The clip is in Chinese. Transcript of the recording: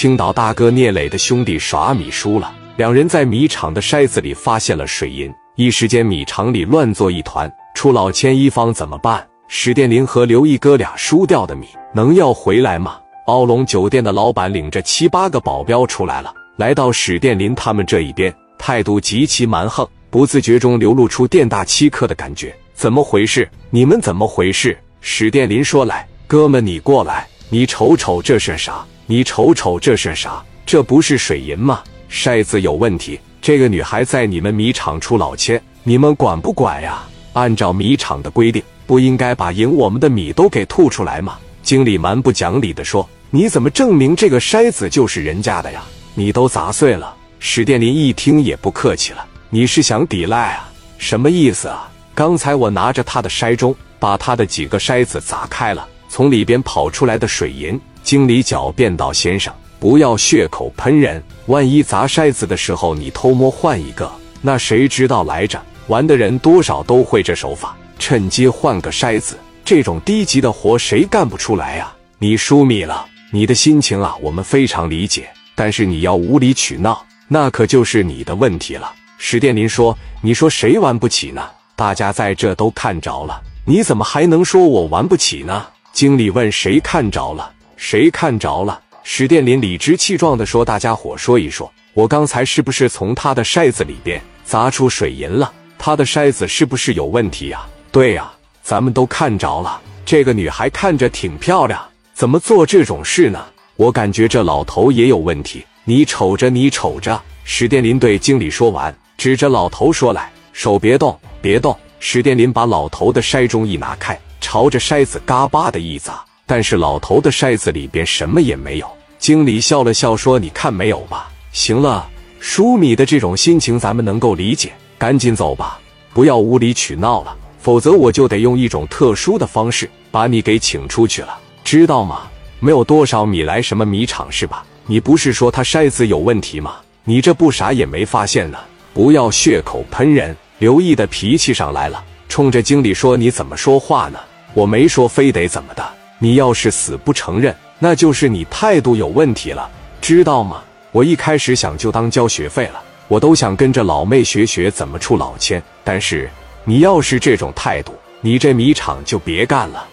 青岛大哥聂磊的兄弟耍米输了，两人在米厂的筛子里发现了水银，一时间米厂里乱作一团。出老千一方怎么办？史殿林和刘毅哥俩输掉的米能要回来吗？奥龙酒店的老板领着七八个保镖出来了，来到史殿林他们这一边，态度极其蛮横，不自觉中流露出店大欺客的感觉。怎么回事？你们怎么回事？史殿林说：“来，哥们，你过来，你瞅瞅这是啥？你瞅瞅这是啥？这不是水银吗？筛子有问题。这个女孩在你们米厂出老千，你们管不管呀？按照米厂的规定，不应该把赢我们的米都给吐出来吗？”经理蛮不讲理的说。你怎么证明这个筛子就是人家的呀？你都砸碎了！史殿林一听也不客气了，你是想抵赖啊？什么意思啊？刚才我拿着他的筛盅，把他的几个筛子砸开了，从里边跑出来的水银。经理狡辩道：“先生，不要血口喷人，万一砸筛子的时候你偷摸换一个，那谁知道来着？玩的人多少都会这手法，趁机换个筛子。这种低级的活谁干不出来呀？你输米了。”你的心情啊，我们非常理解，但是你要无理取闹，那可就是你的问题了。史殿林说：“你说谁玩不起呢？大家在这都看着了，你怎么还能说我玩不起呢？”经理问：“谁看着了？谁看着了？”史殿林理直气壮地说：“大家伙说一说，我刚才是不是从他的筛子里边砸出水银了？他的筛子是不是有问题呀？”“对呀，咱们都看着了。这个女孩看着挺漂亮。”怎么做这种事呢？我感觉这老头也有问题。你瞅着，你瞅着。史殿林对经理说完，指着老头说：“来，手别动，别动。”史殿林把老头的筛盅一拿开，朝着筛子嘎巴的一砸，但是老头的筛子里边什么也没有。经理笑了笑说：“你看没有吧？行了，输米的这种心情咱们能够理解，赶紧走吧，不要无理取闹了，否则我就得用一种特殊的方式把你给请出去了。”知道吗？没有多少米来什么米厂是吧？你不是说他筛子有问题吗？你这不啥也没发现呢？不要血口喷人！刘毅的脾气上来了，冲着经理说：“你怎么说话呢？我没说非得怎么的。你要是死不承认，那就是你态度有问题了，知道吗？我一开始想就当交学费了，我都想跟着老妹学学怎么出老千。但是你要是这种态度，你这米厂就别干了。”